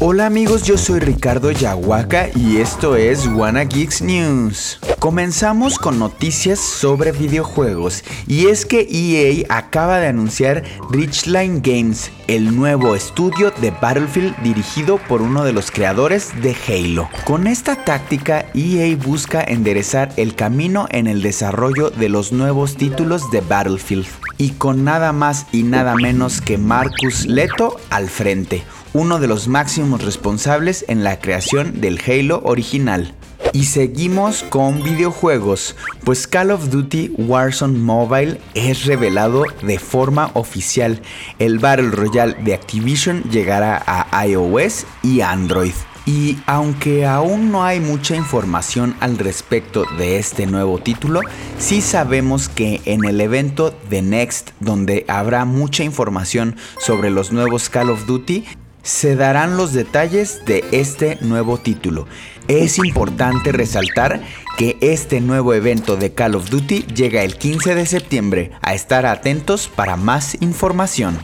Hola amigos, yo soy Ricardo Yahuaca y esto es Wanna Geeks News. Comenzamos con noticias sobre videojuegos y es que EA acaba de anunciar Richline Games, el nuevo estudio de Battlefield dirigido por uno de los creadores de Halo. Con esta táctica, EA busca enderezar el camino en el desarrollo de los nuevos títulos de Battlefield y con nada más y nada menos que Marcus Leto al frente uno de los máximos responsables en la creación del Halo original. Y seguimos con videojuegos, pues Call of Duty Warzone Mobile es revelado de forma oficial. El Battle Royale de Activision llegará a iOS y Android. Y aunque aún no hay mucha información al respecto de este nuevo título, sí sabemos que en el evento The Next, donde habrá mucha información sobre los nuevos Call of Duty, se darán los detalles de este nuevo título. Es importante resaltar que este nuevo evento de Call of Duty llega el 15 de septiembre. A estar atentos para más información.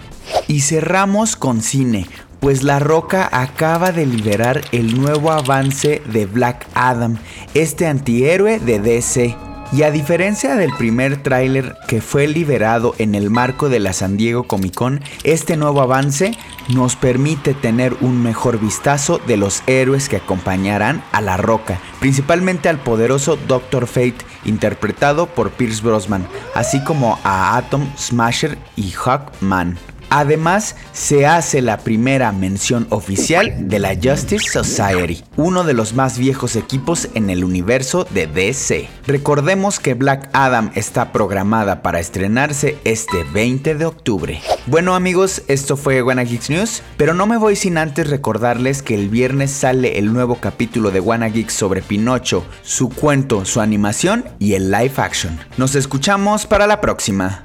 Y cerramos con cine, pues La Roca acaba de liberar el nuevo avance de Black Adam, este antihéroe de DC. Y a diferencia del primer tráiler que fue liberado en el marco de la San Diego Comic Con, este nuevo avance nos permite tener un mejor vistazo de los héroes que acompañarán a La Roca, principalmente al poderoso Doctor Fate interpretado por Pierce Brosnan, así como a Atom Smasher y Hawkman. Además, se hace la primera mención oficial de la Justice Society, uno de los más viejos equipos en el universo de DC. Recordemos que Black Adam está programada para estrenarse este 20 de octubre. Bueno amigos, esto fue Wanna Geeks News, pero no me voy sin antes recordarles que el viernes sale el nuevo capítulo de Wanna Geeks sobre Pinocho, su cuento, su animación y el live action. Nos escuchamos para la próxima.